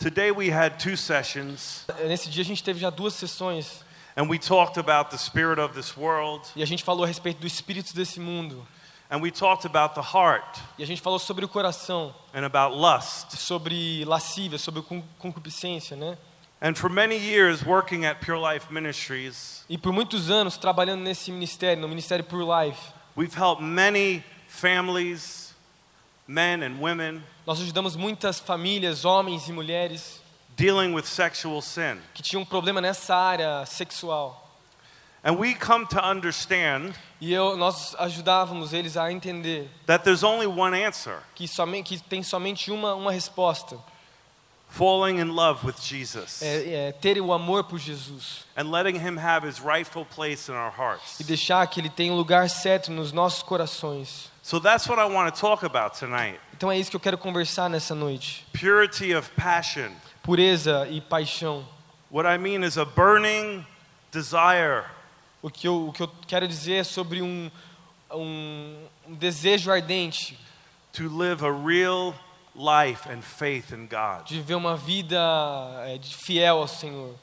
Today we had two sessions, Nesse dia a gente teve já duas sessões and we talked about the spirit of this world, e a gente falou a respeito do espírito desse mundo. and we talked about the heart E a gente falou sobre o coração, and about lust. sobre lascívia, sobre con- concupiscência, né? And for many years working at Pure Life Ministries, E por muitos anos trabalhando nesse ministério, no Ministério Pure Life, we've helped many families, men and women, nós ajudamos muitas famílias, homens e mulheres, dealing with sexual sin. que tinham um problema nessa área sexual. And we come to understand E eu, nós ajudávamos eles a entender that there's only one answer que, somente, que tem somente uma, uma resposta: falling in love with Jesus é, é ter o amor por Jesus and letting Him have His rightful place in our hearts. e deixar que Ele tenha um lugar certo nos nossos corações. So that's what I want to talk about tonight Então é isso que eu quero conversar nessa noite: purity of passion. pureza e paixão. What I mean is a burning desire O que eu, o que eu quero dizer é sobre um, um, um desejo ardente to live a real life and faith in God. de viver uma vida é, de fiel ao Senhor.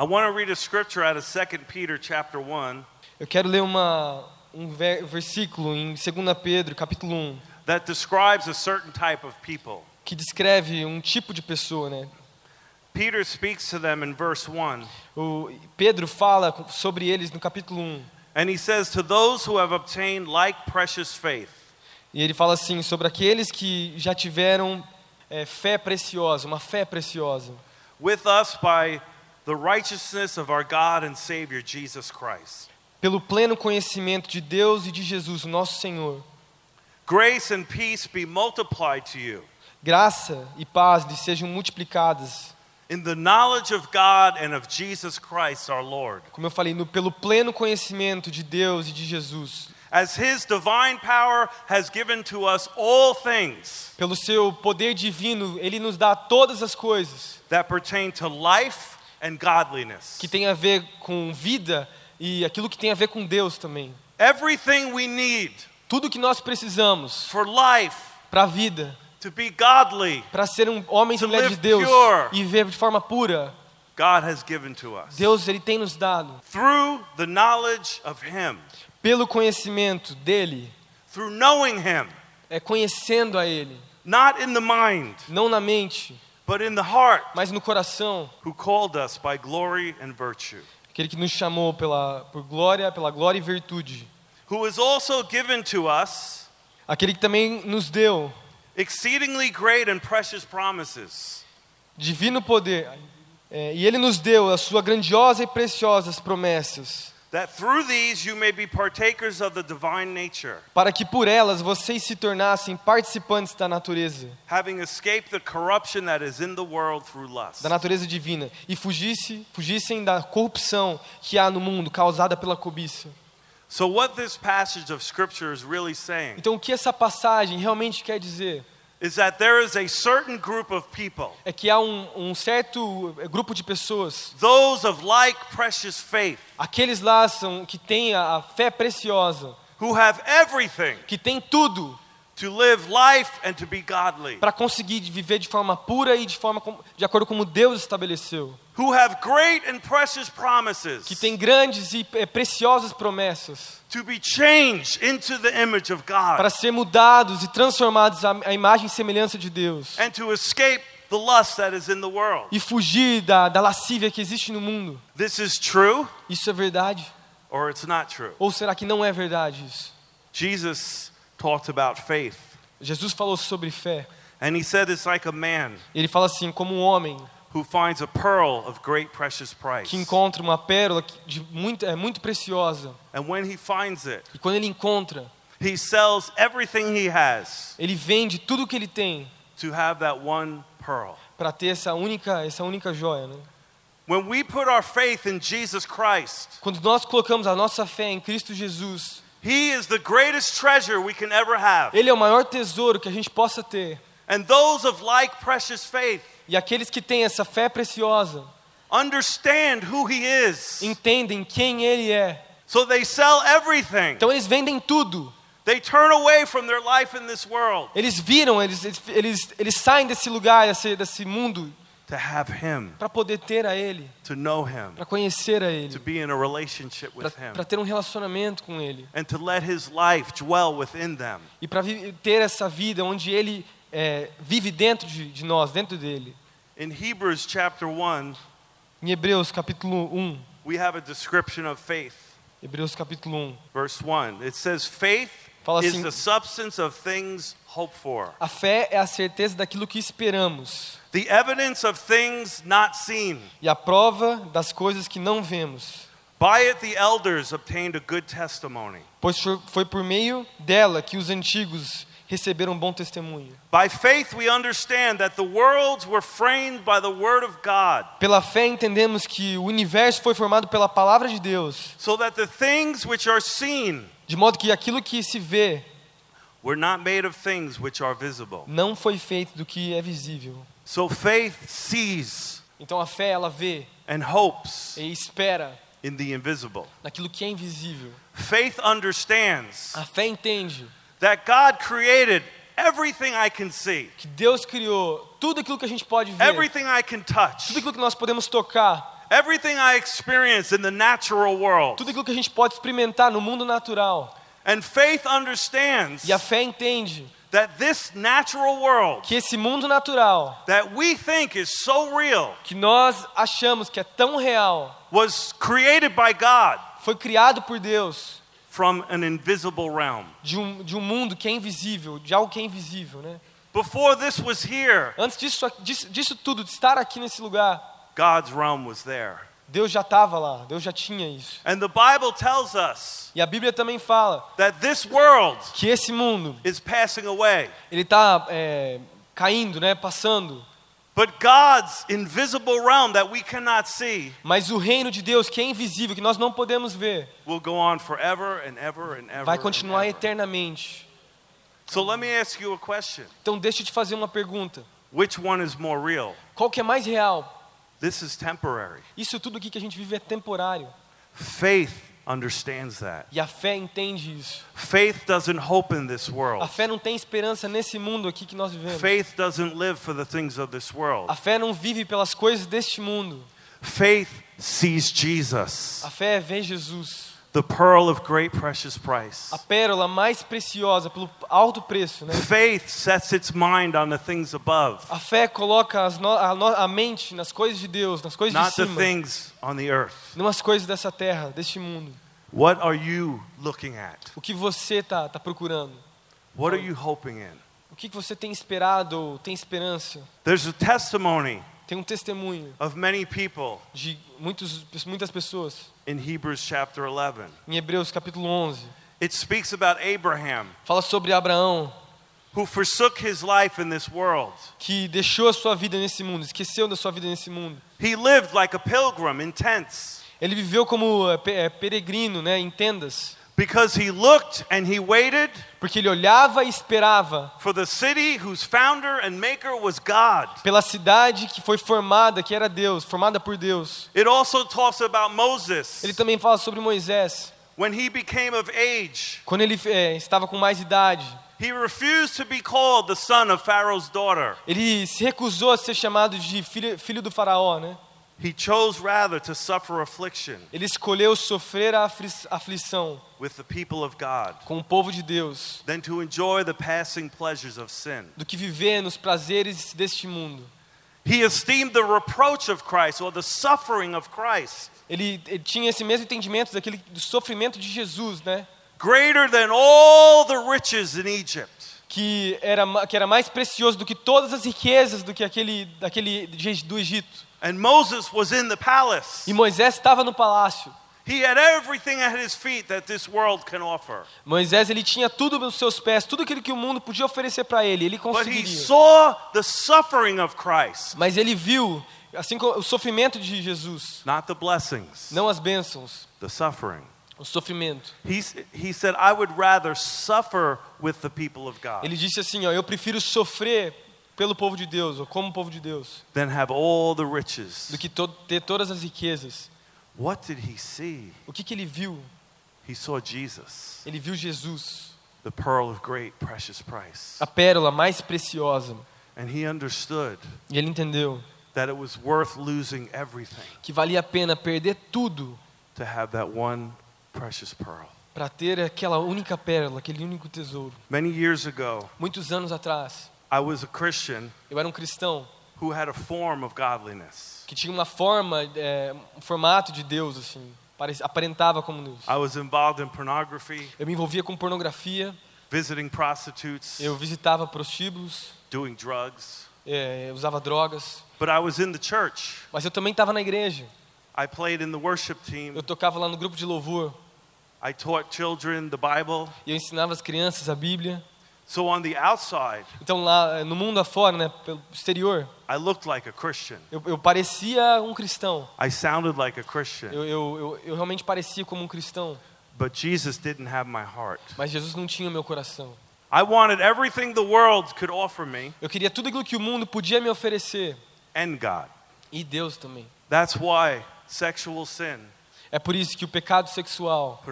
I want to read a scripture out of 2 Peter chapter 1 Eu quero ler uma, um ver- versículo em 2 Pedro, capítulo 1, that describes a certain type of people. que descreve um tipo de pessoa, né? Peter speaks to them in verse 1, O Pedro fala sobre eles no capítulo 1. and he says, To those who have obtained like precious faith, E ele fala assim sobre aqueles que já tiveram é, fé preciosa, uma fé preciosa, with us by the righteousness of our God and Savior Jesus Christ. Pelo pleno conhecimento de Deus e de Jesus, nosso Senhor. Grace and peace be multiplied to you Graça e paz lhes sejam multiplicadas, in the knowledge of God and of Jesus Christ our Lord, como eu falei, no, pelo pleno conhecimento de Deus e de Jesus, as His divine power has given to us all things pelo seu poder divino, ele nos dá todas as coisas that pertain to life and godliness. que tem a ver com vida e aquilo que tem a ver com Deus também. Everything we need Tudo que nós precisamos para a vida, para ser um homem e mulher de live Deus pure. e viver de forma pura. Deus ele tem nos dado. Him, pelo conhecimento dele, Him, é conhecendo a ele, mind, não na mente, heart, mas no coração, who called us by glory and virtue, aquele que nos chamou pela por glória, pela glória e virtude, who also given to us aquele que também nos deu exceedingly great and precious promises, divino poder, é, e ele nos deu a sua grandiosa e preciosas promessas, that through these you may be partakers of the divine nature, para que por elas vocês se tornassem participantes da natureza, having escaped the corruption that is in the world through lust. da natureza divina, e fugisse, fugissem da corrupção que há no mundo causada pela cobiça. So, what this passage of Scripture is really saying Então, o que essa passagem realmente quer dizer is that there is a certain group of people, é que há um, um certo eh, grupo de pessoas, those of like precious faith, aqueles lá são que têm a, a fé preciosa, who have everything que têm tudo to live life and to be godly, para conseguir viver de forma pura e de forma com, de acordo com como Deus estabeleceu, who have great and precious promises que têm grandes e eh, preciosas promessas to be changed into the image of God para ser mudados e transformados à, à imagem e semelhança de Deus and to escape the lust that is in the world. e fugir da, da lascívia que existe no mundo. This is true Isso é verdade? or it's not true. Ou será que não é verdade isso? Jesus talked about faith, Jesus falou sobre fé. and he said it's like a man Ele fala assim, como um homem who finds a pearl of great precious price. que encontra uma pérola de muito, é muito preciosa. And when he finds it, E quando ele encontra, he sells everything he has ele vende tudo que ele tem to have that one pearl. para ter essa única, essa única joia. Né? When we put our faith in Jesus Christ, Quando nós colocamos a nossa fé em Cristo Jesus, he is the greatest treasure we can ever have. Ele é o maior tesouro que a gente possa ter. And those of like precious faith E aqueles que têm essa fé preciosa understand who he is. entendem quem Ele é. So they sell everything. Então eles vendem tudo. They turn away from their life in this world Eles viram, eles, eles, eles, eles saem desse lugar, desse, desse mundo, para poder ter a Ele, to know Him, para conhecer a to Ele, be in a relationship with Him, para ter um relacionamento com Ele and to let His life dwell within them. e para ter essa vida onde Ele é, vive dentro de, de nós, dentro dele. In Hebrews chapter 1, Em Hebreus capítulo 1, we have a description of faith. Hebreus capítulo 1, Verse 1, it says, Faith Fala is the substance of things hoped for, a fé é a certeza daquilo que esperamos the evidence of things not seen. e a prova das coisas que não vemos. By it, the elders obtained a good testimony. Pois foi- por meio dela que os antigos receberam um bom testemunho. By faith, we understand that the worlds were framed by the Word of God, Pela fé entendemos que o universo foi formado pela palavra de Deus, so that the things which are seen de modo que aquilo que se vê were not made of things which are visible. não foi feito do que é visível. So faith sees Então a fé ela vê and hopes e espera in the invisible. naquilo que é invisível. Faith understands A fé entende that God created everything I can see, que Deus criou tudo aquilo que a gente pode ver, everything I can touch, tudo aquilo que nós podemos tocar, everything I experience in the natural world. tudo aquilo que a gente pode experimentar no mundo natural. And faith understands E a fé entende that this natural world que esse mundo natural that we think is so real que nós achamos que é tão real was created by God foi criado por Deus from an invisible realm. de um, de um mundo que é invisível, de algo que é invisível, né? Before this was here, Antes disso, disso, disso tudo, de estar aqui nesse lugar, God's realm was there. Deus já estava lá, Deus já tinha isso. And the Bible tells us E a Bíblia também fala that this world que esse mundo is passing away, ele está caindo, né, passando. but God's invisible realm that we cannot see Mas o reino de Deus, que é invisível, que nós não podemos ver, will go on forever and ever and ever. vai continuar eternamente. So let me ask you a question. Então deixa eu te fazer uma pergunta. Which one is more real? Qual que é mais real? This is temporary. Isso tudo aqui que a gente vive é temporário. Faith understands that. E a fé entende isso. Faith doesn't hope in this A world. fé não tem esperança nesse mundo aqui que nós vivemos. Faith doesn't live for the things of this world. A fé não vive pelas coisas deste mundo. Faith sees Jesus, A fé vê Jesus, the pearl of great precious price. a pérola mais preciosa pelo alto preço, né? Faith sets its mind on the things above, A fé coloca no, a, no- a mente nas coisas de Deus, nas coisas de not the cima, things on the earth. não as coisas dessa terra, deste mundo. What are you looking at? O que você tá tá procurando? What are you hoping in? O que que você tem esperado ou tem esperança? There's a testimony Tem um testemunho of many people de muitos, muitas pessoas in Hebrews chapter 11. em Hebreus capítulo 11. It speaks about Abraham, Fala sobre Abraão, who forsook his life in this world. que deixou a sua vida nesse mundo, esqueceu da sua vida nesse mundo. He lived like a pilgrim in tents Ele viveu como pe- é, peregrino, né, em tendas, because he looked and he waited porque ele olhava e esperava for the city whose founder and maker was God. pela cidade que foi formada, que era Deus, formada por Deus. It also talks about Moses Ele também fala sobre Moisés, when he became of age. quando ele é, estava com mais idade. He refused to be called the son of Pharaoh's daughter. Ele se recusou a ser chamado de filho, filho do faraó, né? He chose rather to suffer affliction Ele escolheu sofrer a afli- aflição with the people of God com o povo de Deus than to enjoy the passing pleasures of sin. do que viver nos prazeres deste mundo. He esteemed the reproach of Christ or the suffering of Christ Ele, ele tinha esse mesmo entendimento daquele do sofrimento de Jesus, né? greater than all the riches in Egypt. Que era ma- que era mais precioso do que todas as riquezas do que aquele daquele de- do Egito. And Moses was in the palace. E Moisés estava no palácio. He had everything at his feet that this world can offer. Moisés ele tinha tudo nos seus pés, tudo aquilo que o mundo podia oferecer para ele, ele But he conseguiria. saw the suffering of Christ, Mas ele viu, assim como o sofrimento de Jesus, not the blessings, não as bênçãos, the suffering. o sofrimento. He, he said, I would rather suffer with the people of God Ele disse assim, ó, eu prefiro sofrer pelo povo de Deus, ou como povo de Deus, than have all the riches. do que to ter todas as riquezas. What did he see? O que que ele viu? He saw Jesus, Ele viu Jesus, the pearl of great precious price. a pérola mais preciosa. And he understood E ele entendeu that it was worth losing everything que valia a pena perder tudo to have that one precious pearl. para ter aquela única pérola, aquele único tesouro. Many years ago, Muitos anos atrás, I was a Christian eu era um cristão who had a form of godliness. que tinha uma forma, é, um formato de Deus, assim, parecia, aparentava como Deus. I was involved in pornography, Eu me envolvia com pornografia, visiting prostitutes, eu visitava prostíbulos, doing drugs. é, usava drogas, But I was in the church. mas eu também estava na igreja. I played in the worship team. Eu tocava lá no grupo de louvor I taught children the Bible. e eu ensinava as crianças a Bíblia. So on the outside, Então lá eh, no mundo afora, né, pelo exterior, I looked like a Christian. eu, eu parecia um cristão. I sounded like a Christian. Eu, eu, eu, eu realmente parecia como um cristão, But Jesus didn't have my heart. mas Jesus não tinha o meu coração. I wanted everything the world could offer me Eu queria tudo aquilo que o mundo podia me oferecer and God. e Deus também. That's why sexual sin, É por isso que o pecado sexual,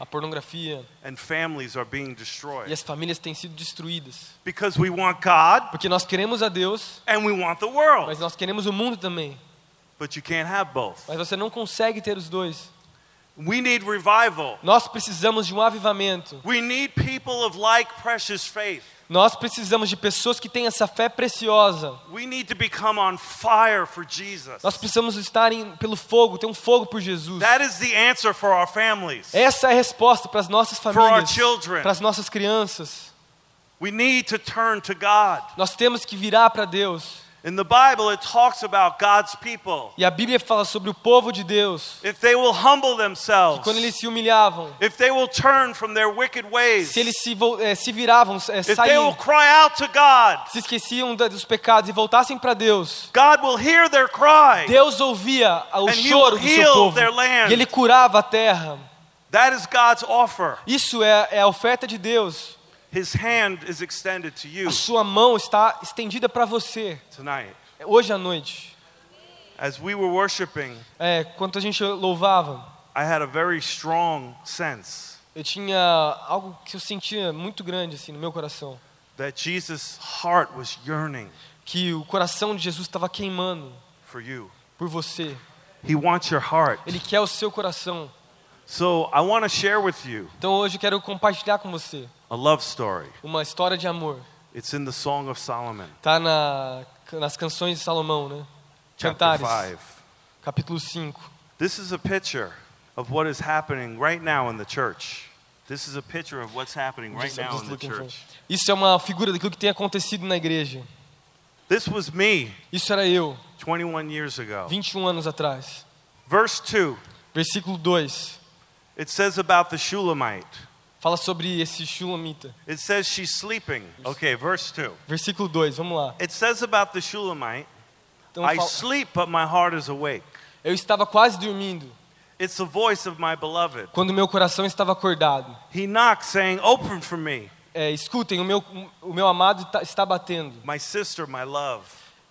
a pornografia and families are being e as famílias têm sido destruídas. Because we want God Porque nós queremos a Deus, mas nós queremos o mundo também. But you can't have both. Mas você não consegue ter os dois. We need revival. Nós precisamos de um avivamento. We need people of like precious faith. Nós precisamos de pessoas que têm essa fé preciosa. We need to become on fire for Jesus. Nós precisamos estar em, pelo fogo, ter um fogo por Jesus. That is the answer for our families. Essa é a resposta para as nossas our famílias, children. para as nossas crianças. We need to turn to God. Nós temos que virar para Deus. In the Bible, it talks about God's people. E a Bíblia fala sobre o povo de Deus. If they will humble themselves, Quando eles se humilhavam, if they will turn from their wicked ways, se eles se, eh, se viravam, eh, if they will cry out to God, se esqueciam da- dos pecados e voltassem para Deus, God will hear their cry. Deus ouvia o And he will do seu heal povo their land. e Ele curava a terra. That is God's offer. Isso é, é a oferta de Deus. His hand is extended to you A sua mão está estendida para você tonight. hoje à noite. As we were worshiping, É, quando a gente louvava, I had a very strong sense eu tinha algo que eu sentia muito grande assim no meu coração, that Jesus' heart was yearning que o coração de Jesus estava queimando for you. por você. He wants your heart. Ele quer o seu coração. So I want to share with you Então hoje eu quero compartilhar com você a love story. uma história de amor. It's in the Song of Solomon, Tá na, nas canções de Salomão, né? chapter Cantares, 5. capítulo 5. This is a picture of what is happening right now in the church. This is a picture of what's happening right now in the church. Isso é uma figura daquilo que tem acontecido na igreja. This was me Isso era eu, 21 years ago. 21 um anos atrás. Verse 2, Versículo 2. it says about the Shulamite. Fala sobre esse Shulamita. It says she's sleeping. Okay, verse 2. Versículo 2, vamos lá. It says about the Shulamite, Então, I fala- sleep, but my heart is awake. eu estava quase dormindo, It's the voice of my beloved. quando meu coração estava acordado. He knocks, saying, Open for me, É, escutem, o meu, o meu amado tá- está batendo. my sister, my love,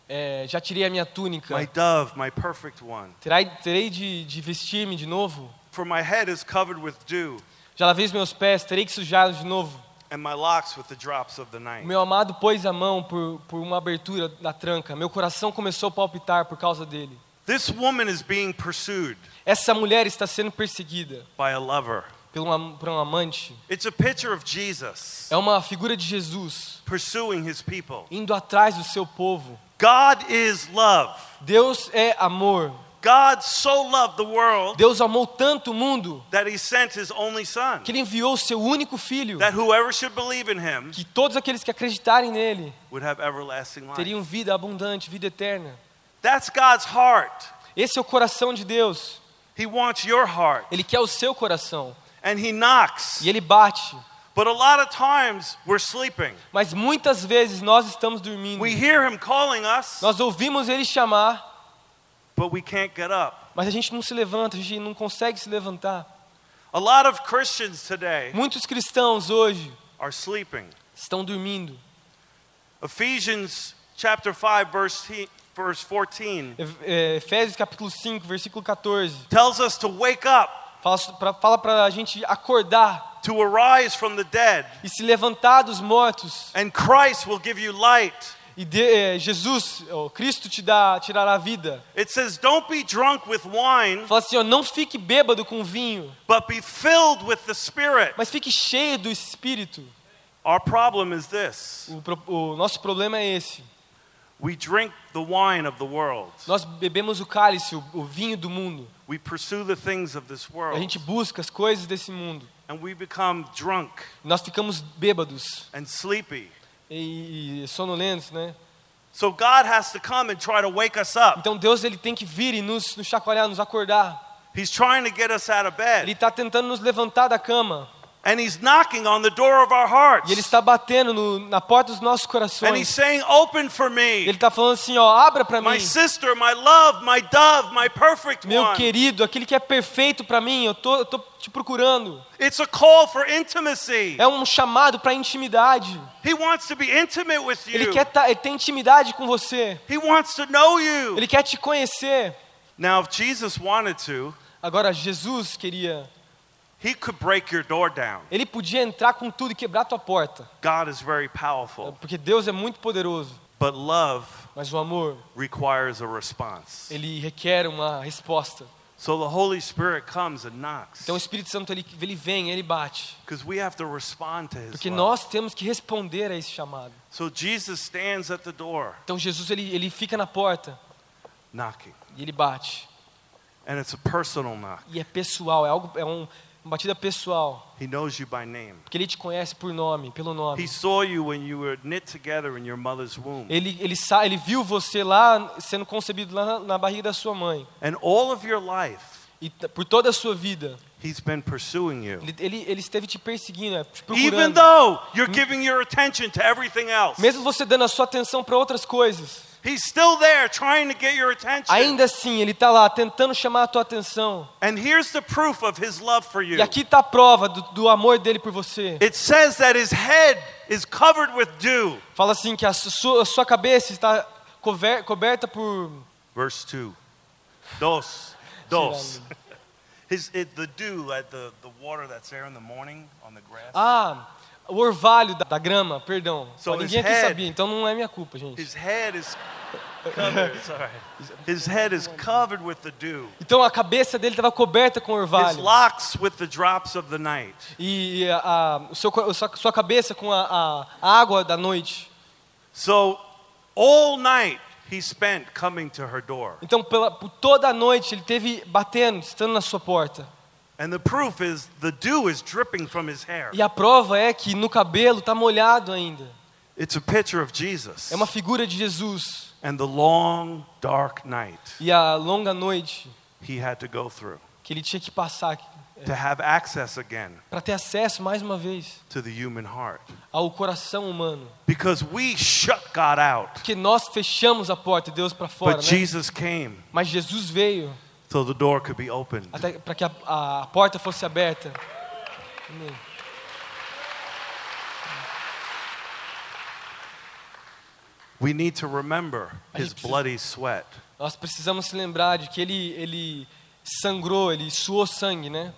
É, já tirei a minha túnica. my dove, my perfect one. Terei, terei de, de vestir-me de novo? For my head is covered with dew, Já lavei os meus pés, terei que sujá-los de novo? and my locks with the drops of the O night. meu amado pôs a mão por, por uma abertura da tranca. Meu coração começou a palpitar por causa dele. This woman is being pursued Essa mulher está sendo perseguida by a lover. por um, am- por um amante. It's a picture of Jesus É uma figura de Jesus pursuing his people. indo atrás do seu povo. God is love. Deus é amor. God so loved the world Deus amou tanto o mundo that he sent his only son, que ele enviou o seu único filho, that whoever should believe in him que todos aqueles que acreditarem nele would have everlasting life. teriam vida abundante, vida eterna. That's God's heart. Esse é o coração de Deus. He wants your heart. Ele quer o seu coração And he knocks. e ele bate. But a lot of times we're sleeping. Mas muitas vezes nós estamos dormindo. We hear him calling us, Nós ouvimos ele chamar, but we can't get up. mas a gente não se levanta, a gente não consegue se levantar. A lot of Christians today Muitos cristãos hoje are sleeping. estão dormindo. Ephesians chapter 5 verse verse 14 É, Efésios capítulo 5, versículo 14. tells us to wake up, Fala fala pra gente acordar to arise from the dead, e se levantar dos mortos. and Christ will give you light. E de- eh, Jesus, ó, Cristo te dá, tirará a vida. It says, Don't be drunk with wine, Fala assim, ó, não fique bêbado com vinho, but be filled with the Spirit. mas fique cheio do Espírito. Our problem is this O, pro- o nosso problema é esse. we drink the wine of the world, Nós bebemos o cálice, o, o vinho do mundo. we pursue the things of this A world, gente busca as coisas desse mundo. and we become drunk Nós ficamos bêbados and sleepy. E, e sonolentos, né? So God has to come and try to wake us up. Então Deus ele tem que vir e nos, nos chacoalhar, nos acordar. He's trying to get us out of Ele bed, está tentando nos levantar da cama. And He's knocking on the door of our hearts. E Ele está batendo no- na porta dos nossos And He's corações. saying, Open for me. Ele está falando assim, ó, abra para My mim. sister, my love, my dove, my perfect Meu one. querido, aquele que é perfeito para mim, eu tô, eu tô te procurando. It's a call for intimacy. É um chamado para intimidade. He wants to be intimate with Ele you. quer tá, ele tem intimidade com você. He wants to know you. Ele quer te conhecer. Now, if Jesus wanted to, Agora Jesus queria, he could break your door down. ele podia entrar com tudo e quebrar tua porta, God is very powerful. porque Deus é muito poderoso. But love Mas o amor, requires a response. ele requer uma resposta. So the Holy Spirit comes and knocks. Então o Espírito Santo ele, ele vem, ele bate, Because we have to respond to his porque nós temos que responder a esse chamado. So Jesus stands at the door Então Jesus ele, ele fica na porta knocking. e ele bate. And it's a personal knock. E é pessoal, é algo é um, uma batida pessoal, He knows you by name. porque ele te conhece por nome, pelo He nome. saw you when you were knit together in your mother's womb. Ele ele sa, ele viu você lá sendo concebido lá na, na barriga da sua mãe. And all of your life, E por toda a sua vida, he's been pursuing you. ele, ele, ele esteve te perseguindo, é, te Even procurando. though you're giving your attention to everything else, Mesmo você dando a sua atenção para outras coisas, he's still there trying to get your attention. ainda assim ele está lá tentando chamar a tua atenção. And here's the proof of his love for you. E aqui está a prova do, do amor dele por você. It says that his head is covered with dew. Fala assim que a sua, a sua cabeça está cover, coberta por Verse 2. Dos. Dos. His, it, the dew, like the, the water that's there in the morning on the grass. ah, o orvalho da, da grama, perdão. So ninguém aqui sabia, então não é minha culpa, gente. His head is covered. Sorry. His head is covered with the dew. Então a cabeça dele estava coberta com His orvalho. locks with the drops of the night. E a, o seu, sua, cabeça com a água da noite. So all night he spent coming to her door. Então pela, por toda a noite ele teve batendo, estando na sua porta. And the proof is the dew is dripping from his hair. E a prova é que no cabelo está molhado ainda. It's a picture of Jesus É uma figura de Jesus. And the long dark night E a longa noite he had to go through que ele tinha que passar to have access again para ter acesso mais uma vez to the human heart. ao coração humano. Because we shut God out, Porque nós fechamos a porta de Deus para fora, but né? Jesus came Mas Jesus veio so the door could be opened. até para que a, a porta fosse aberta. Amém. We need to remember his precisa- bloody sweat. Nós precisamos se lembrar de que ele ele sangrou, ele suou sangue, né?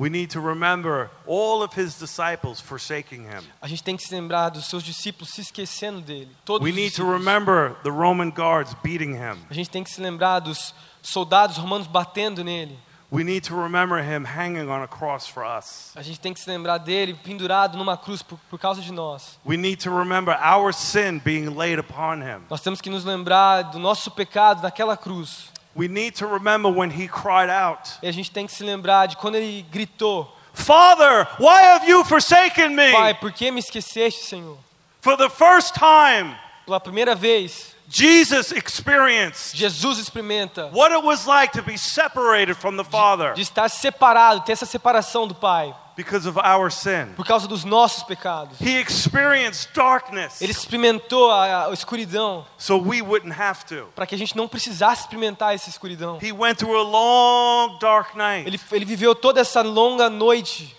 We need to remember all of his disciples forsaking him. A gente tem que se lembrar dos seus discípulos se esquecendo dele. Todos We need to remember the Roman guards beating him. A gente tem que se lembrar dos soldados romanos batendo nele. We need to remember him hanging on a cross for us. A gente tem que se lembrar dele pendurado numa cruz por, por causa de nós. We need to remember our sin being laid upon him. Nós temos que nos lembrar do nosso pecado naquela cruz. We need to remember when he cried out, E a gente tem que se lembrar de quando ele gritou: Father, why have you forsaken me? Pai, por que me esqueceste, Senhor? For the first time, Pela primeira vez, Jesus experienced Jesus experimenta what it was like to be separated from the Father de estar separado, ter essa separação do Pai, because of our sin. por causa dos nossos pecados. He experienced darkness Ele experimentou a, a escuridão so we wouldn't have to. para que a gente não precisasse experimentar essa escuridão. He went through a long, dark night, Ele, ele viveu toda essa longa noite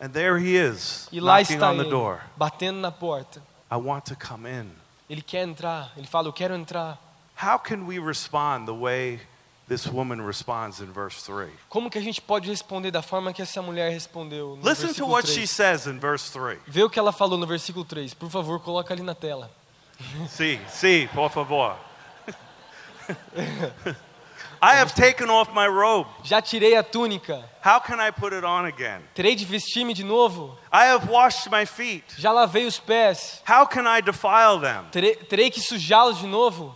and there he is, e lá knocking está on the door. batendo na porta. I want to come in. Ele quer entrar, ele fala: Eu quero entrar. How can we respond the way this woman responds in verse 3? Como que a gente pode responder da forma que essa mulher respondeu no Listen to versículo what she 3? says in verse 3. Vê o que ela falou no versículo 3. Por favor, coloca ali na tela. Sí, sí, por favor. I have taken off my robe. Já tirei a túnica. How can I put it on again? Terei de vestir-me de novo. I have washed my feet. Já lavei os pés. How can I defile them? Terei, terei que sujá-los de novo.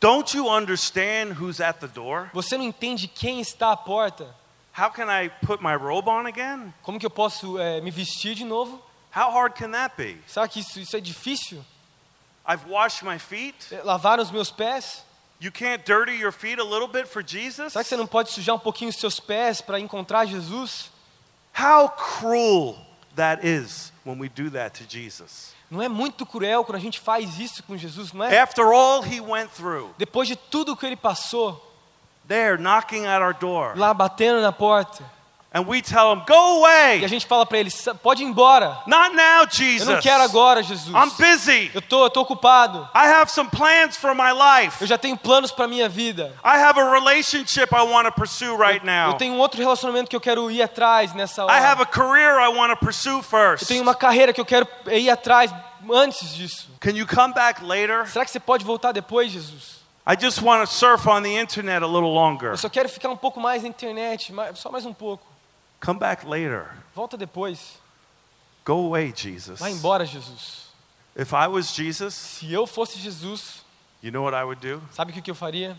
Don't you understand who's at the door? Você não entende quem está à porta? How can I put my robe on again? Como que eu posso eh, me vestir de novo? How hard can that be? Será que isso, isso é difícil? I've washed my feet. Eh, Lavar os meus pés? You can't dirty your feet a little bit for Jesus? Será que você não pode sujar um pouquinho os seus pés para encontrar Jesus? How cruel that is when we do that to Jesus. Não é muito cruel quando a gente faz isso com Jesus, não é? After all he went through, Depois de tudo que ele passou, there knocking at our door, lá batendo na porta, and we tell him, Go e a away! gente fala para ele: "Sa- pode ir embora. Not now, Eu Jesus. não quero agora, Jesus. I'm busy. Eu tô, eu tô ocupado. I have some plans for my life. Eu já tenho planos para minha vida. I have a relationship I want to pursue right Eu now. tenho um outro relacionamento que eu quero ir atrás nessa I have hora. a career I want to pursue Eu first. tenho uma carreira que eu quero ir atrás antes disso. Can you come back later? Será que você pode voltar depois, Jesus? I just want to surf on the internet a little longer. Eu só quero ficar um pouco mais na internet, só mais um pouco. Come back later. Volta depois. Go away, Jesus. Vai embora, Jesus. If I was Jesus, Se eu fosse Jesus, you know what I would do? sabe o que eu faria?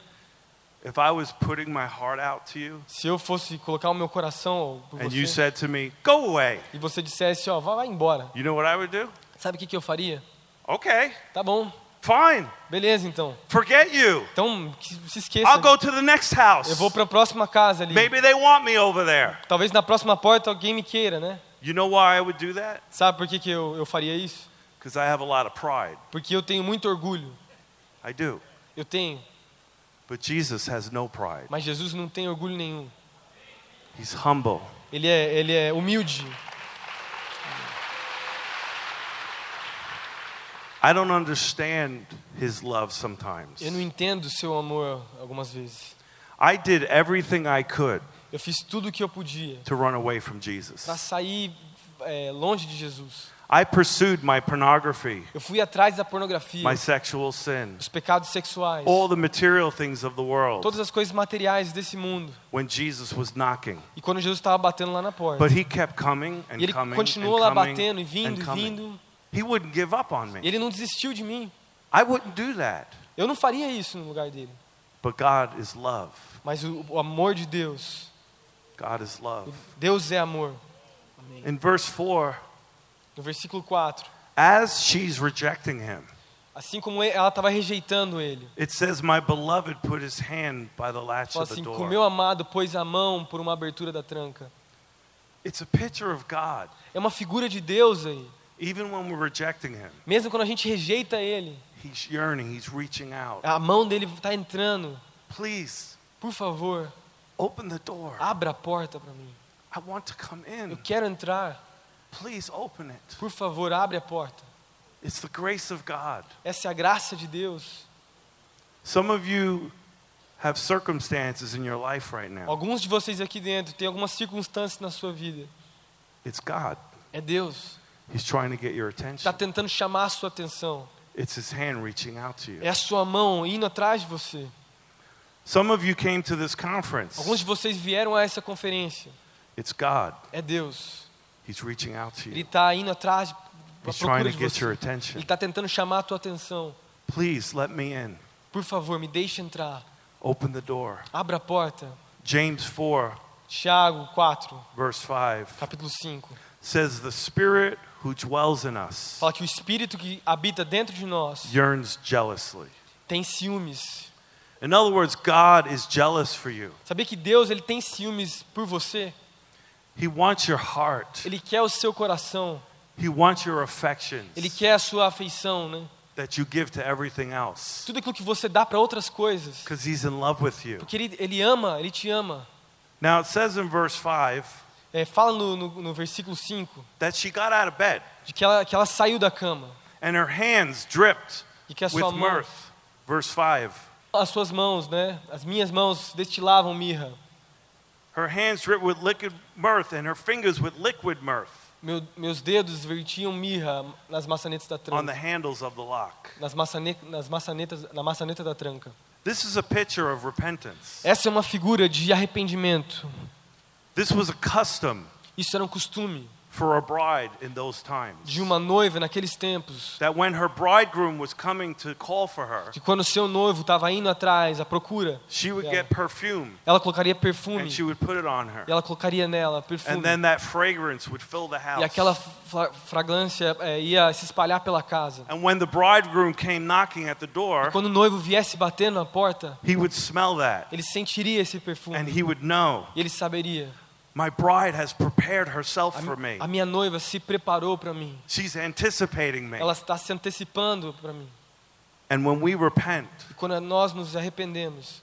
If I was putting my heart out to you Se eu fosse colocar o meu coração por and you você said to me, Go away, e você dissesse, ó, vai, vai embora. you know what I would do? Sabe o que que eu faria? Okay, Tá bom, fine. beleza então. Forget you. Então, se esqueça. I'll go to the next house. Eu vou para a próxima casa ali. Maybe they want me over there. Talvez na próxima porta alguém me queira, né? You know why I would do that? Sabe por que, que eu, eu faria isso? Because I have a lot of pride. Porque eu tenho muito orgulho. I do. Eu tenho. But Jesus has no pride. Mas Jesus não tem orgulho nenhum. He's humble. Ele é, ele é humilde. I don't understand his love sometimes. Eu não entendo seu amor algumas vezes. I did everything I could Eu fiz tudo o que eu podia to run away from Jesus. para sair é, longe de Jesus. I pursued my pornography, Eu fui atrás da pornografia, my sexual sin, dos pecados sexuais, all the material things of the world todas as coisas materiais desse mundo. when Jesus was knocking. E quando Jesus estava batendo lá na porta, But he kept coming and e ele coming continuou and lá coming batendo e and vindo e coming. vindo, He wouldn't give up on me. ele não desistiu de mim. I wouldn't do that. Eu não faria isso no lugar dele. But God is love. Mas o, o amor de Deus, God is love. Deus é amor. Amém. In verse 4, No versículo 4, as she's rejecting him, assim como ela estava rejeitando ele, it says, My beloved put his hand by the latch fala of the assim: door. meu amado pôs a mão por uma abertura da tranca. It's a picture of God, É uma figura de Deus aí. Even when we're rejecting him. Mesmo quando a gente rejeita ele, He's yearning, he's reaching out. a mão dele está entrando. Please Por favor, open the door. abra a porta para mim. I want to come Eu in. quero entrar. Please open it. Por favor, abre a porta. It's the grace of God. Essa é a graça de Deus. Some of you have circumstances in your life right now. Alguns de vocês aqui dentro têm algumas circunstâncias na sua vida. It's God. É Deus. He's trying to get your Está attention. tentando chamar a sua atenção. It's His hand reaching out to you. É a sua mão indo atrás de você. Some of you came to this conference. Alguns de vocês vieram a essa conferência. It's God. É Deus. He's reaching out to Ele you. está indo atrás, He's trying to get your attention. Ele está tentando chamar a tua atenção. Please let me in. Por favor, me deixe entrar. Open the door. Abra a porta. James 4, Tiago 4, verse 5 capítulo 5. Says, The Spirit who dwells in us Fala que o espírito que habita dentro de nós yearns jealously. tem ciúmes. In other words, God is jealous for you. Sabia que Deus ele tem ciúmes por você? He wants your heart, Ele quer o seu coração. He wants your affections Ele quer a sua afeição, né? that you give to everything else Tudo aquilo que você dá para outras coisas. because He's in love with you. Porque ele, ele ama, ele te ama. Now it says in verse 5 É, fala no, no, no versículo 5 that she got out of bed de que ela, que ela saiu da cama and her hands dripped e que a sua with mão, mirth. Verse 5 as suas mãos, né? As minhas mãos destilavam mirra. Her hands dripped with liquid mirth and her fingers with liquid mirth. Meu- meus dedos vertiam mirra nas maçanetas da on the tranca. handles of the lock. Nas, maçane, nas maçanetas, na maçaneta da tranca. This is a picture of repentance. Essa é uma figura de arrependimento. This was a custom Isso era um costume for a bride in those times. de uma noiva naqueles tempos. That when her bridegroom was coming to call for her, De quando seu noivo estava indo atrás à procura, she would get perfume ela colocaria perfume and she would put it on her. e ela colocaria nela And perfume. then that fragrance would fill the E house. aquela fra- fragrância eh, ia se espalhar pela casa. And when the bridegroom came knocking at the door, Quando o noivo viesse batendo na porta, he would smell that ele sentiria esse and perfume he would know, e ele saberia: my bride has prepared herself a, for me. a minha noiva se preparou para mim. She's anticipating me. Ela está se antecipando para mim. And when we repent, E quando nós nos arrependemos,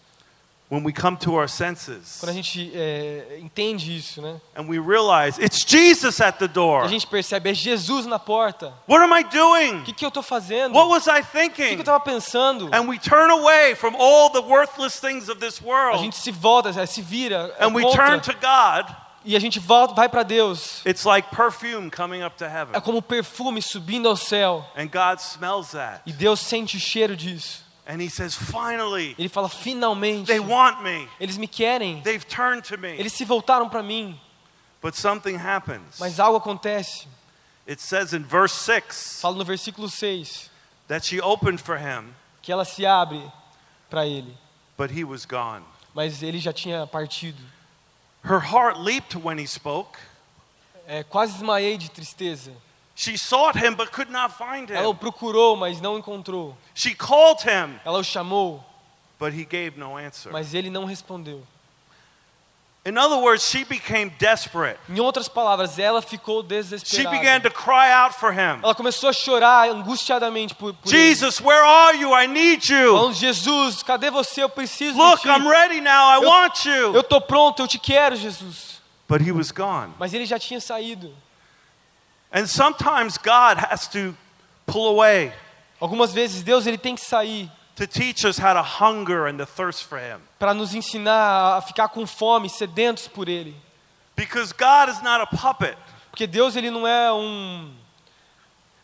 when we come to our senses quando a gente eh, entende isso, né? and we realize it's Jesus at the door. A gente percebe é Jesus na porta. What am I doing? O que, que eu estou fazendo? What O was I que, que eu thinking? estava pensando? And we turn away from all the worthless things of this A world gente se volta, eh, se vira eh, and we turn to God. e a gente volta, vai para Deus. It's like perfume coming up to heaven. É como perfume subindo ao céu. And God smells that. E Deus sente o cheiro disso. And He says, finally, Ele fala: finalmente, they want me. eles me querem. They've turned to me. Eles se voltaram para mim. But something happens. Mas algo acontece. It says in verse 6 Fala no versículo 6 that she opened for him, que ela se abre para ele. but he was gone. Mas ele já tinha partido. Her heart leaped when he spoke. É, quase desmaiei de tristeza. She sought him but could not find him. Ela o procurou, mas não encontrou. She called him, Ela o chamou, but he gave no answer. mas ele não respondeu. In other words, she became desperate. Em outras palavras, ela ficou She began to cry out for him. Ela começou a chorar angustiadamente por, por ele. Jesus, where are you? I need you. Falando, Jesus, cadê você? Eu preciso Look, de I'm ready now. I Eu- want Eu you. tô pronto, eu te quero, Jesus. But he was gone. Mas ele já tinha saído. And sometimes God has to pull away Algumas vezes Deus ele tem que sair to teach us how to hunger and to thirst for him. para nos ensinar a ficar com fome, sedentos por ele. Because God is not a puppet. Porque Deus ele não é um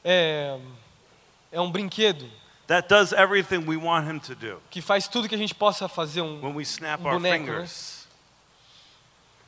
é, é um brinquedo that does everything we want him to do que faz tudo que a gente possa fazer um when we snap Um our boneco, fingers.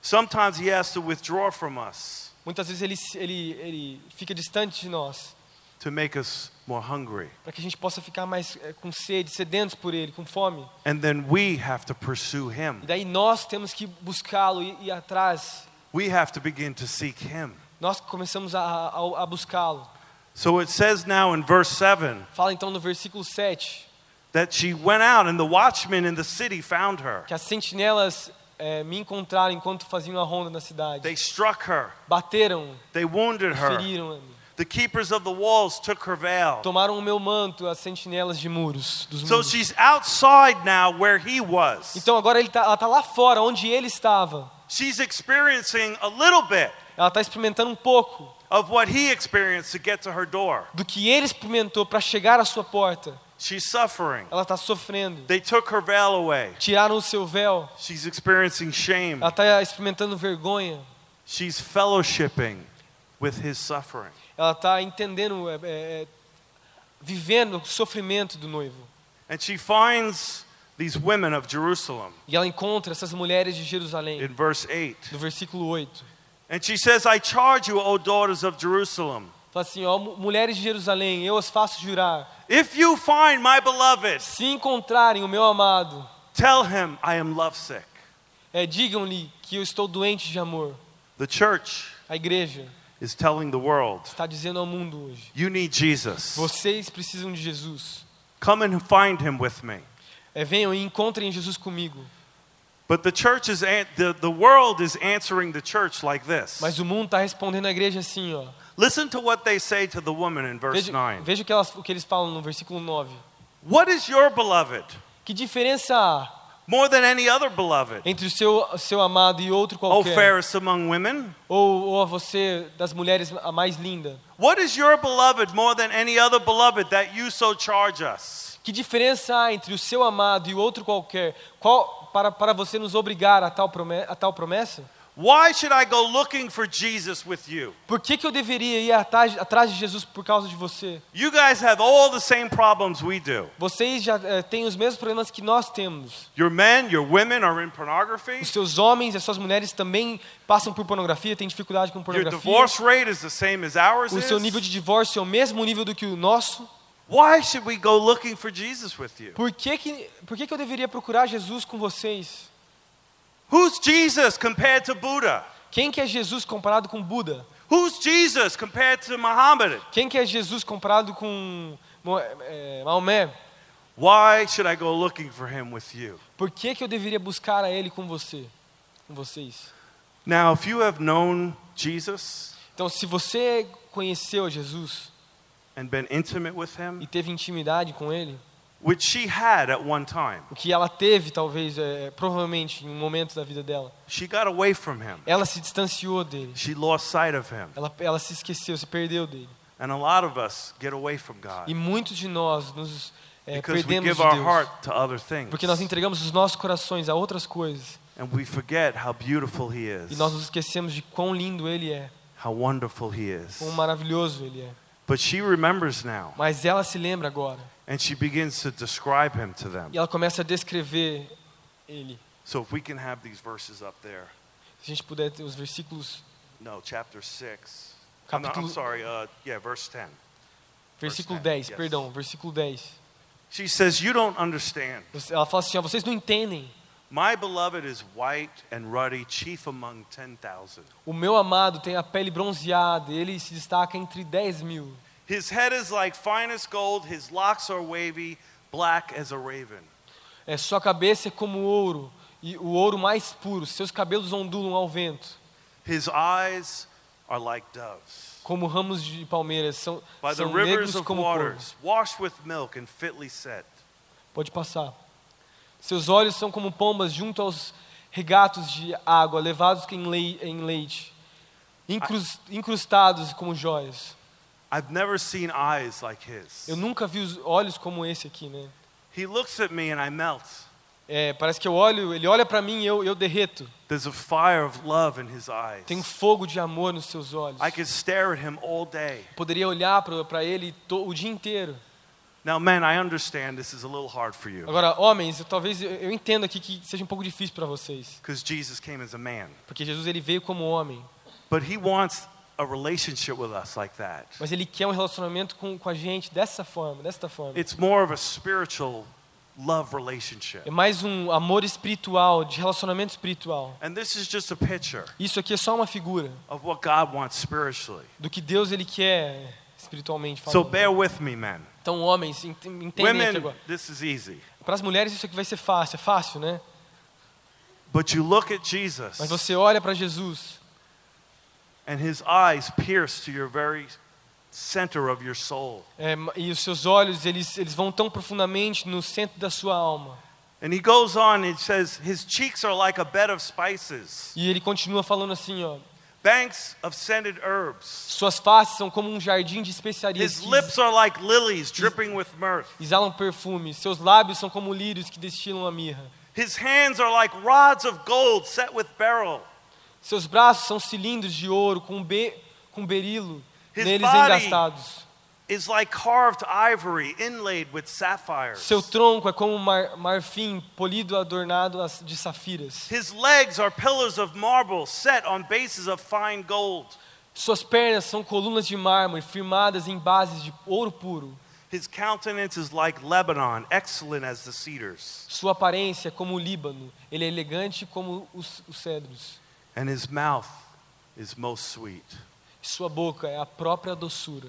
Sometimes he has to withdraw from us Muitas vezes ele ele ele fica distante de nós to make us more hungry. para que a gente possa ficar mais é, com sede, sedentos por ele, com fome. And then we have to pursue him. E daí nós temos que buscá-lo e ir atrás. We have to begin to seek him. Nós começamos a, a, a buscá-lo. So it says now in verse 7 Fala então no versículo 7 that she went out and the watchmen in the city found her. que as sentinelas é, me encontraram enquanto faziam a ronda na cidade. They struck her, Bateram, they wounded her. feriram. The keepers of the walls took her veil. Tomaram o meu manto, as sentinelas de muros. Dos So muros. she's outside now where he was. Então agora ele tá, ela está lá fora, onde ele estava. She's experiencing a little bit Ela está experimentando um pouco of what he experienced to get to her door. do que ele experimentou para chegar à sua porta. She's suffering. Ela está sofrendo. They took her veil away. Tiraram o seu véu. She's experiencing shame. Ela está experimentando vergonha. She's fellowshipping with his suffering. Ela está entendendo, é, é, é, vivendo o sofrimento do noivo. And she finds these women of Jerusalem E ela encontra essas mulheres de Jerusalém, in verse 8. no versículo 8. And she says, I charge you, O daughters of Jerusalem, Fala assim, ó, "Mu- mulheres de Jerusalém, eu as faço jurar, if you find my beloved, se encontrarem o meu amado, tell him I am lovesick. é, digam-lhe que eu estou doente de amor. The church A igreja is telling the world, está dizendo ao mundo hoje, you need Jesus. vocês precisam de Jesus. Come and find him with me. É, venham e encontrem Jesus comigo. But the church is the, the world is answering the church like this. Mas o mundo está respondendo à igreja assim, ó. Listen to what they say to the woman in verse Veja, 9. veja o, que elas, o que eles falam no versículo 9. What is your beloved Que diferença há more than any other beloved? entre o seu, seu amado e outro O qualquer? fairest among women? Ou, ou a você das mulheres a mais linda? What is your beloved more than any other beloved that you so charge us? Que diferença há entre o seu amado e o outro qualquer? Qual, para, para você nos obrigar a tal, promessa, a tal promessa? Why should I go looking for Jesus with you? Por que, que eu deveria ir atrás, atrás de Jesus por causa de você? You guys have all the same problems we do. Vocês já eh, têm os mesmos problemas que nós temos. Your men, your women are in pornography. Os seus homens e as suas mulheres também passam por pornografia, têm dificuldade com Your pornografia. divorce rate is the same as ours O seu nível de divórcio é o mesmo nível do que o nosso. Why should we go looking for Jesus with you? Por que, que, por que, que eu deveria procurar Jesus com vocês? Who's Jesus compared to Buddha? Quem que é Jesus comparado com Buda? Who's Jesus compared to Muhammad? Quem que é Jesus comparado com eh, Maomé? Why should I go looking for him with you? Por que, que eu deveria buscar a Ele com você? Com vocês? Now, if you have known Jesus Então, se você conheceu Jesus and been intimate with e him, teve intimidade com Ele, which she had at one time, o que ela teve, talvez, é, provavelmente, em um momento da vida dela, she got away from him. ela se distanciou dele. She lost sight of him. Ela, ela se esqueceu, se perdeu dele. And a lot of us get away from E God muitos de nós nos é, because we perdemos give de our Deus. heart to other things. Porque nós entregamos os nossos corações a outras coisas. And we forget how beautiful he E is, nós nos esquecemos de quão lindo Ele é, how wonderful he is. quão maravilhoso Ele é. But she remembers now, Mas ela se lembra agora. and she begins to describe him to them. E ela começa a descrever Ele. So if we can have these verses up there. Se a gente puder ter os versículos, No, chapter 6. I'm, not- I'm capítulo, sorry, uh, yeah, verse 10. versículo verse 10, 10, yes. perdão, versículo 10. She says, You don't understand. Ela fala assim, vocês não entendem. My beloved is white and ruddy, chief among 10,000. O meu amado tem a pele bronzeada, ele se destaca entre 10 mil. His head is like finest gold, his locks are wavy, black as a raven. É, sua cabeça é como ouro, e o ouro mais puro, seus cabelos ondulam ao vento, His eyes are like doves. como ramos de palmeiras, são, By the são rivers negros of como waters, washed with milk and fitly set. Pode passar. Seus olhos são como pombas junto aos regatos de água, levados em, lei, em leite, incrus- incrustados como joias. I've never seen eyes like his. Eu nunca vi os olhos como esse aqui, né? He looks at me and I melt. É, parece que eu olho, ele olha para mim e eu, eu derreto. There's a fire of love in his eyes. Tem um fogo de amor nos seus olhos. I could stare at him all day. Poderia olhar para ele o dia inteiro. Now, men, I understand this is a little hard for you Agora, homens, eu, talvez eu, eu entendo aqui que seja um pouco difícil para vocês, because Jesus came as a man. porque Jesus ele veio como homem, But he wants a relationship with us like that. mas ele quer um relacionamento com, com a gente dessa forma, desta forma. It's more of a spiritual love relationship. É mais um amor espiritual, de relacionamento espiritual. And this is just a picture Isso aqui é só uma figura of what God wants spiritually. do que Deus ele quer espiritualmente So falando. bear with me, men. Então, homens, ent- entendem aqui agora. this is easy. Para as mulheres isso aqui vai ser fácil, é fácil, né? But you look at Mas Jesus você olha para Jesus and his eyes pierce to your very center of your soul. é, e os seus olhos eles eles vão tão profundamente no centro da sua alma. And he goes on and says, His cheeks are like a bed of spices, E ele continua falando assim, ó. Banks of scented herbs. Suas faces são como um jardim de especiarias His lips are like lilies dripping with mirth. exalam perfume. Seus lábios são como lírios que destilam a mirra. His hands are like rods of gold set with beryl. Seus braços são cilindros de ouro com, be, com berilo His neles body- engastados. Is like carved ivory inlaid with sapphires. Seu tronco é como mar, marfim polido adornado de safiras. His legs are pillars of marble set on bases of fine gold. Suas pernas são colunas de mármore firmadas em bases de ouro puro. His countenance is like Lebanon, excellent as the cedars. Sua aparência é como o Líbano. Ele é elegante como os, os cedros. And his mouth is most sweet. Sua boca é a própria doçura.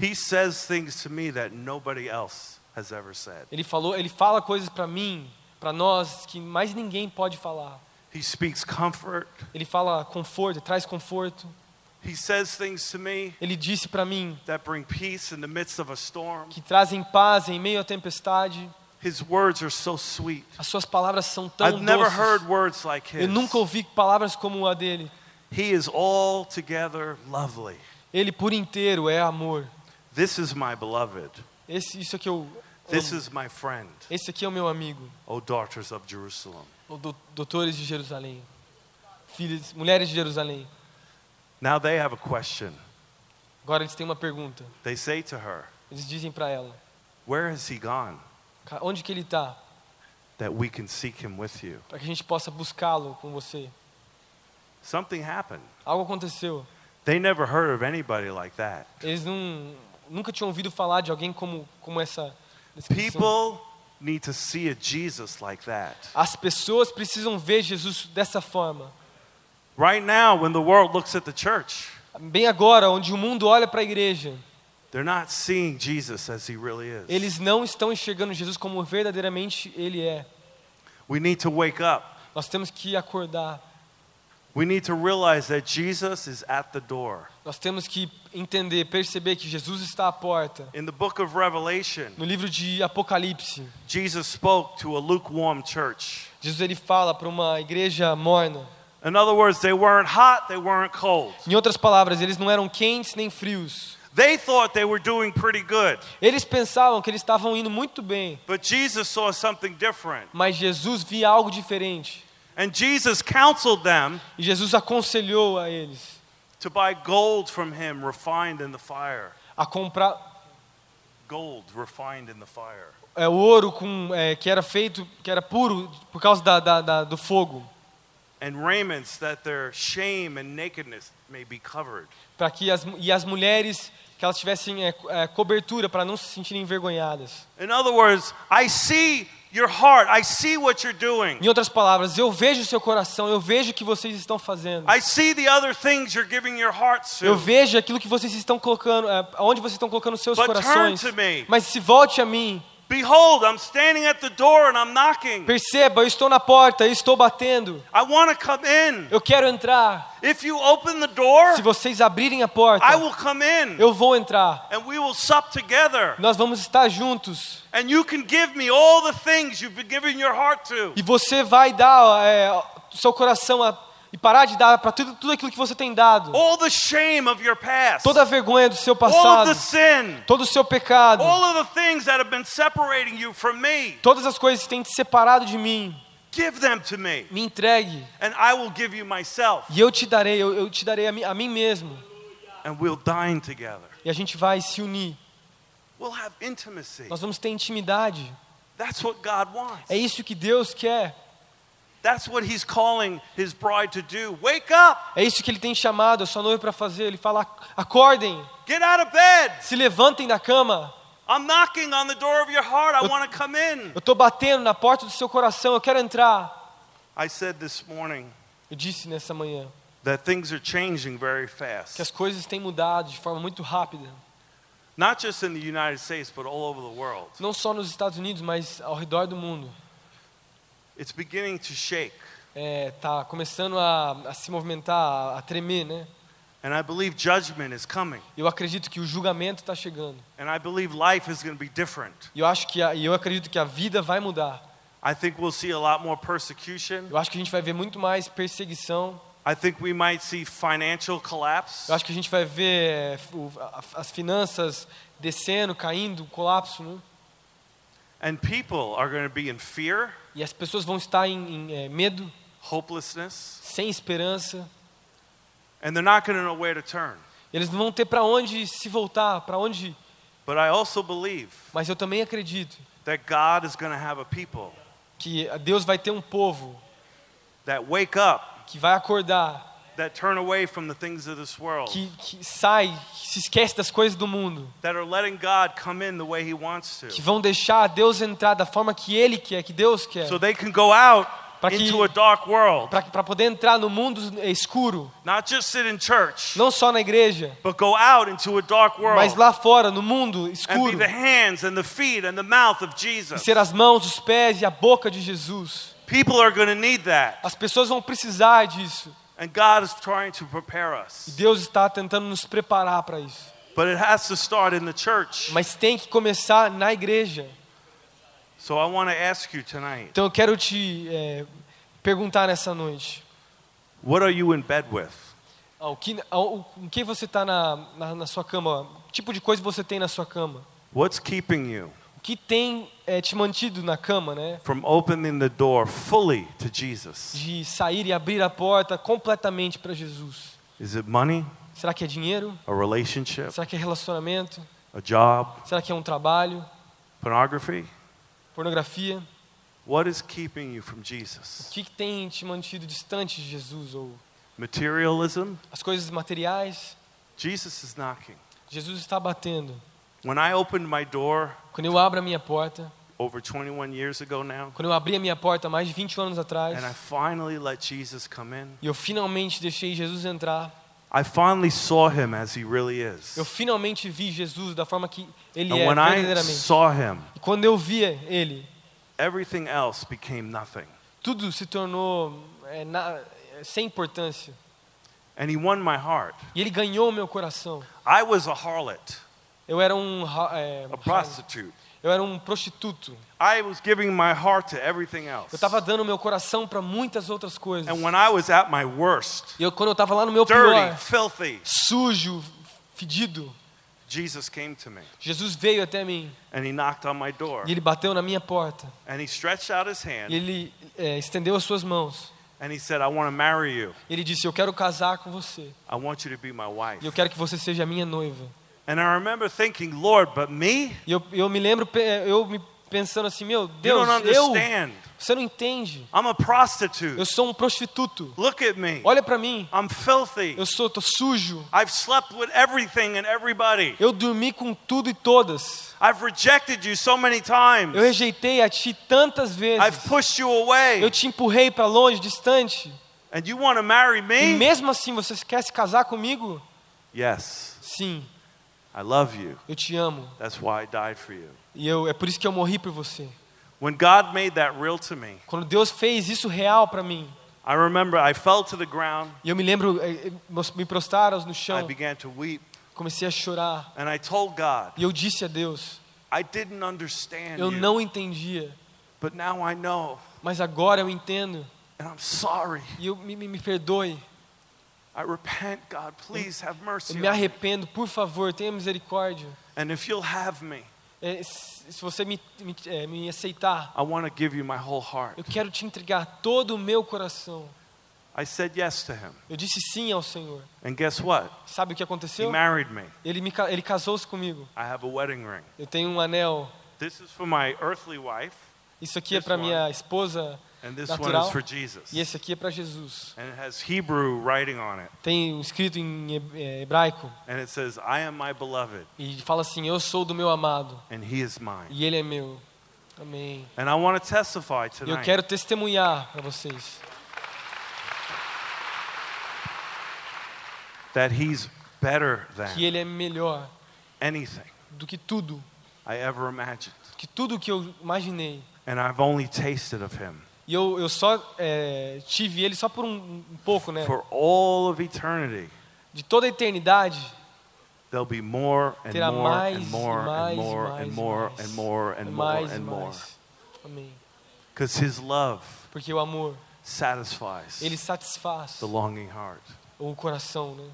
He says things to me that nobody else has ever said. Ele falou, ele fala coisas para mim, para nós que mais ninguém pode falar. He speaks comfort. Ele fala conforto, traz conforto. He says things to me Ele disse para mim that bring peace in the midst of a storm. que trazem paz em meio à tempestade. His words are so sweet. As suas palavras são tão I've never doces. heard words like Eu his. nunca ouvi palavras como a dele. He is altogether lovely. Ele por inteiro é amor. This is my beloved. Esse, isso aqui eu This is my friend, Esse aqui é o meu amigo, O daughters of Jerusalem. o do, doutores de Jerusalém. filhas, mulheres de Jerusalém. Now they have a question. Agora eles têm uma pergunta. They say to her, Eles dizem para ela: Where has he gone? "Ca- onde que ele está? That we can seek him with you. Para que a gente possa buscá-lo com você. Something happened. Algo aconteceu. They never heard of anybody like that. Eles não, nunca tinham ouvido falar de alguém como, como essa. People need to see a Jesus like that. As pessoas precisam ver Jesus dessa forma. Right now, when the world looks at the church, Bem agora, onde o mundo olha para a igreja, they're not seeing Jesus as he really is. eles não estão enxergando Jesus como verdadeiramente ele é. We need to wake up. Nós temos que acordar. We need to realize that Jesus is at the door. Nós temos que entender, perceber que Jesus está à porta. In the book of Revelation, No livro de Apocalipse, Jesus spoke to a lukewarm church. Jesus ele fala para uma igreja morna. In other words, they weren't hot, they weren't cold. Em outras palavras, eles não eram quentes nem frios. They thought they were doing pretty good, Eles pensavam que eles estavam indo muito bem, but Jesus saw something different. mas Jesus via algo diferente. And Jesus counseled them E Jesus aconselhou a eles to buy gold from him refined in the fire. a comprar Gold refined in the fire. é, o ouro com, é, que era feito, que era puro por causa da, da- da- do fogo, And raiments that their shame and nakedness may be covered. para que as, e as mulheres que elas tivessem é, co- é, cobertura para não se sentirem envergonhadas. In other words, I see your heart. I see what you're doing. Em outras palavras, eu vejo o seu coração, eu vejo o que vocês estão fazendo. I see the other things you're giving your hearts Eu to. vejo aquilo que vocês estão colocando, é, aonde vocês estão colocando os seus But corações. turn to me. Mas se volte a mim, Behold, I'm standing at the door and I'm knocking. perceba, eu estou na porta, eu estou batendo. I want to come in. Eu quero entrar. If you open the door, Se vocês abrirem a porta, I will come in eu vou entrar. and we will sup together. Nós vamos estar juntos. And you can give me all the things you've been giving your heart to. E você vai dar é, seu coração a, e parar de dar para tudo, tudo aquilo que você tem dado. Past. Toda a vergonha do seu passado, the sin. todo o seu pecado, All of the things that have been separating you from me. todas as coisas que têm te separado de mim, Give them to me. me entregue. And I will give you myself. E eu te darei, eu, eu te darei a mim, a mim mesmo. And we'll dine together. E a gente vai se unir. We'll have intimacy. Nós vamos ter intimidade. That's what God wants. É isso que Deus quer. É isso que Ele tem chamado a sua noiva para fazer. Ele fala: acordem, Get out of bed. se levantem da cama. I'm knocking on the door of your heart. I want to come in. Eu estou batendo na porta do seu coração. Eu quero entrar. I said this morning Eu disse nessa manhã that things are changing very que as fast. coisas têm mudado de forma muito rápida. Not just in the United States, but all over the world. Não só nos Estados Unidos, mas ao redor do mundo. It's beginning to shake. É, tá começando a, a se movimentar, a, a tremer, né? And I believe judgment is coming. Eu acredito que o julgamento está chegando. And I believe life is going to be different. Eu acho que a, eu acredito que a vida vai mudar. I think we'll see a lot more persecution. Eu acho que a gente vai ver muito mais perseguição. I think we might see financial collapse. Eu acho que a gente vai ver é, as finanças descendo, caindo, colapso, né? And people are going to be in fear, E as pessoas vão estar em, em, é, medo, hopelessness, sem esperança. and they're not going to know where to turn. Eles não vão ter para onde se voltar, para onde. But I also believe Mas eu também acredito that God is going to have a people que Deus vai ter um povo that wake up, que vai acordar, that turn away from the things of this world, que, que sai, que se esquece das coisas do mundo, that are letting God come in the way He wants que to. vão deixar Deus entrar da forma que Ele quer, que Deus quer, So they can go out Pra que- into a dark world, para poder entrar no mundo escuro, not just sit in church, não só na igreja, but go out into a dark mas world lá fora, no mundo and be escuro, the hands and the feet and the mouth of e Jesus. ser as mãos, os pés e a boca de Jesus. People are going to need that. As pessoas vão precisar disso. And God is trying to prepare E us. Deus está tentando nos preparar para isso. But it has to start in the church. Mas tem que começar na igreja. So I want to ask you tonight Então eu quero te é, perguntar nessa noite: what are you in bed with? ah, o que, ah, o, quem você está na, na, na sua cama? Que tipo de coisa você tem na sua cama? What's keeping you? O que tem é, te mantido na cama, né? from opening the door fully to Jesus? De sair e abrir a porta completamente para Jesus. Is it money, Será que é dinheiro? a relationship, Será que é relacionamento? a job, Será que é um trabalho? pornography? Pornografia? What is keeping you from O Jesus? que, que tem te mantido distante de Jesus? Ou Materialism? as coisas materiais? Jesus is knocking. Jesus está batendo. When I opened my door Quando eu abro a minha porta, over 21 years ago now, quando eu abri a minha porta mais de 20 anos atrás, and I finally let Jesus come in, e eu finalmente deixei Jesus entrar, I finally saw him as he really is. eu finalmente vi Jesus da forma que ele And é when I saw him, E quando eu via ele, everything else became nothing. tudo se tornou é, na- sem importância. And he won my heart. E ele ganhou meu coração. I was a harlot, Eu era um é, a prostitute. Eu era um prostituto. I was giving my heart to everything else. Eu estava dando meu coração para muitas outras coisas. And when I was at my worst, E eu, quando eu estava lá no meu dirty, pior, filthy, sujo, fedido, Jesus came to me Jesus veio até mim and he knocked on my door e ele bateu na minha porta. and he stretched out his E hand ele é, estendeu as suas mãos. and he said, I want to marry you. E ele disse: Eu quero casar com você. I want you to be my wife. E eu quero que você seja minha noiva. And I remember thinking, Lord, but me? Eu, eu me lembro, pe- eu me pensando assim: Meu Deus, eu. Você não entende. I'm a prostitute. Eu sou um prostituto. Look at me. Olha para mim. I'm filthy. Eu sou, tô sujo. I've slept with everything and everybody. Eu dormi com tudo e todas. I've rejected you so many times. Eu rejeitei a ti tantas I've vezes. pushed you away. Eu te empurrei para longe, distante. And you want to marry E me? mesmo assim você quer se casar comigo? Yes. Sim, I love you. eu te amo. That's why I died for you. E eu, é por isso que eu morri por você. When God made that real to me, Quando Deus fez isso real para mim, I remember I fell to the ground. e eu me lembro, eh, eh, me prostaram no I chão, began to weep. comecei a chorar. And I told God, E eu disse a Deus, I didn't understand eu não entendia, but now I know. mas agora eu entendo. And I'm sorry. E eu, me, me, me perdoe, I repent, God. Please have eu mercy. me on me. arrependo, por favor, tenha misericórdia. And if you'll have me, Eh, se você me, me, eh, me aceitar, I want to give you my whole heart. eu quero te entregar todo o meu coração. I said yes to him. Eu disse sim ao Senhor. And guess what? Sabe o que He aconteceu? married me. Ele, me, ele casou-se comigo. I have a wedding ring. Eu tenho um anel. This is for my earthly wife, Isso aqui é This para one. minha esposa Natural. one is for Jesus. e esse aqui é para Jesus. And it has Hebrew writing on it. Tem escrito em eh, hebraico And it says, I am my beloved, e fala assim: Eu sou do meu amado and he is mine. e ele é meu. Amém. And I want to testify E eu quero testemunhar para vocês that he's better than que ele é melhor anything do que tudo, I ever imagined. que tudo que eu imaginei. And I've only tasted of him E eu, eu só eh, tive ele só por um, um pouco, né? for all of eternity. De toda a eternidade, There'll be more and terá more mais and more mais and more mais and more and more and more and more. Amém. Because his love Porque o amor, satisfies ele satisfaz the longing heart. o coração, né?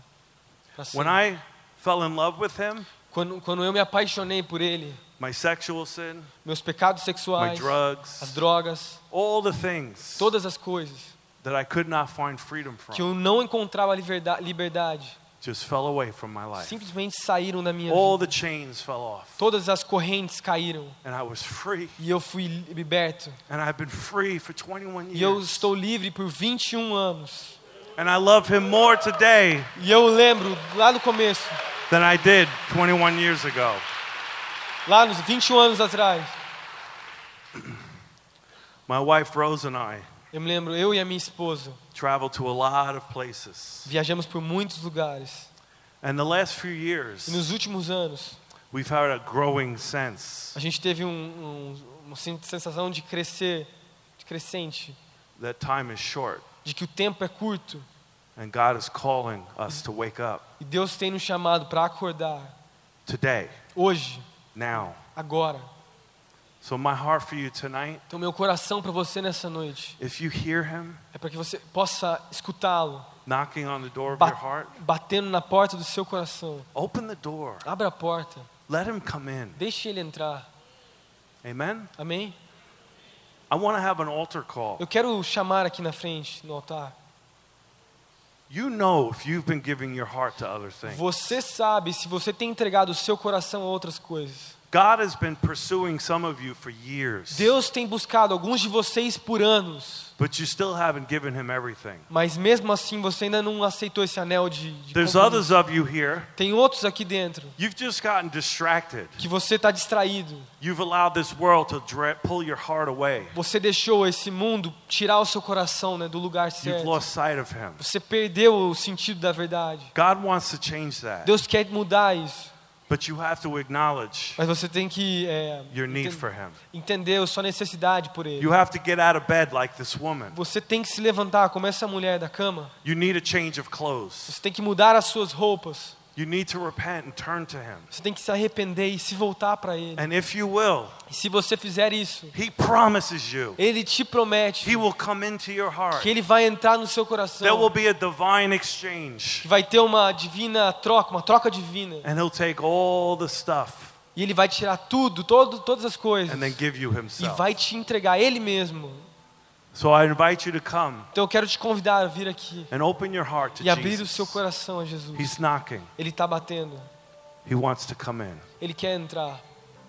When. I fell in love with him, Quando, quando eu me apaixonei por ele, my sexual sin, meus pecados my sexuais, as drugs, drogas, all the things todas as coisas that I could not find freedom que from eu não encontrava liberda- liberdade, just fell away from my life. simplesmente saíram da minha All vida. the chains fell off, Todas as correntes caíram and I was free. e eu fui liberto. And I've been free for 21 E eu years. estou livre por 21 anos. And I love him more today E eu lembro lá no começo, than I did 21 years ago. lá nos 21 anos atrás, My wife Rose and I eu me lembro, eu e a minha esposa traveled to a lot of places. viajamos por muitos lugares. And the last few E years, nos últimos anos, we've had a growing sense a gente teve um, um, uma sen- sensação de crescer, de crescente, that time is short. de que o tempo é curto And God is calling us to wake up e Deus tem nos chamado para acordar today, hoje, now. agora. So, my heart for you tonight, Então, meu coração para você nessa noite if you hear Him é para que você possa escutá-lo, knocking on the door of your heart, batendo na porta do seu coração. open the door. Abra a porta, Let Him come in. deixe ele entrar. Amen? Amém? I want to have an altar call. Eu quero chamar aqui na frente, no altar. Você sabe se você tem entregado o seu coração a outras coisas. God has been pursuing some of you for years, Deus tem buscado alguns de vocês por anos, but you still haven't given Him everything. mas mesmo assim você ainda não aceitou esse anel de, de There's others of you here, Tem outros aqui dentro you've just gotten distracted. que você está distraído. You've allowed this world to pull your heart away. Você deixou esse mundo tirar o seu coração né, do lugar You've certo. lost sight of Him. Você perdeu o sentido da verdade. God wants to change that, Deus quer mudar isso, but you have to acknowledge mas você tem que é, your need for Him. entender a sua necessidade por Ele. You have to get out of bed like this woman. Você tem que se levantar como essa mulher da cama. You need a change of clothes. Você tem que mudar as suas roupas. You need to repent and turn to Him. Você tem que se arrepender e se voltar para Ele. And if you will, E se você fizer isso, He promises you Ele te promete He will come into your heart. que Ele vai entrar no seu There will coração. be a divine exchange. Vai ter uma divina troca, uma troca divina. And He'll take all the stuff E Ele vai tirar tudo, todo, todas as coisas. and then give you E Himself. vai te entregar Ele mesmo. So I invite you to come Então eu quero te convidar a vir aqui and open your heart to e abrir o seu Jesus. coração a Jesus. He's knocking. Ele está batendo. He wants to come in. Ele quer entrar.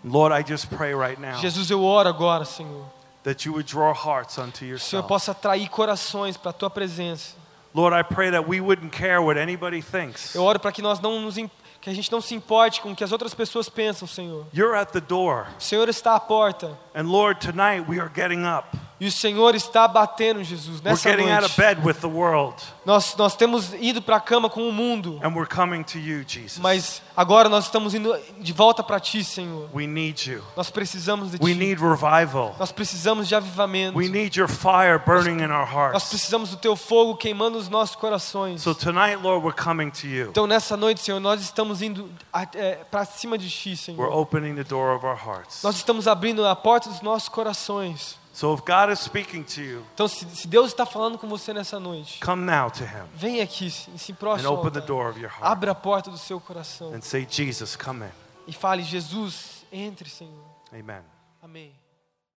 Lord, I just pray right now Jesus, eu oro agora, Senhor. that you would draw hearts unto o Senhor yourself. possa atrair corações para a tua presença. Lord, I pray that we wouldn't care what anybody thinks. Eu oro para que nós não nos que a gente não se importe com o que as outras pessoas pensam, Senhor. You're at the door. O Senhor está à porta And Lord, tonight we are getting up. e o Senhor está batendo, Jesus, We're nessa getting out of noite. bed with the world. Nós nós temos ido para a cama com o mundo, And we're coming to you, Jesus. mas agora nós estamos indo de volta para ti, Senhor. We need you. Nós precisamos de We ti. need revival. Nós precisamos de avivamento. We need your fire burning in our Nós hearts. precisamos do teu fogo queimando os nossos corações. So tonight, Lord, we're coming to you. Então nessa noite, Senhor, nós estamos indo para cima de ti, We're Senhor. opening the door of our hearts. Nós estamos abrindo a porta dos nossos corações. So if God is speaking to you, Então, se, se Deus está falando com você nessa noite, come now to Him vem aqui, se, and próximo. open the door of your heart Abra a porta do seu coração and say, Jesus, come in. e fale: Jesus, entre, Senhor. Amen. Amém.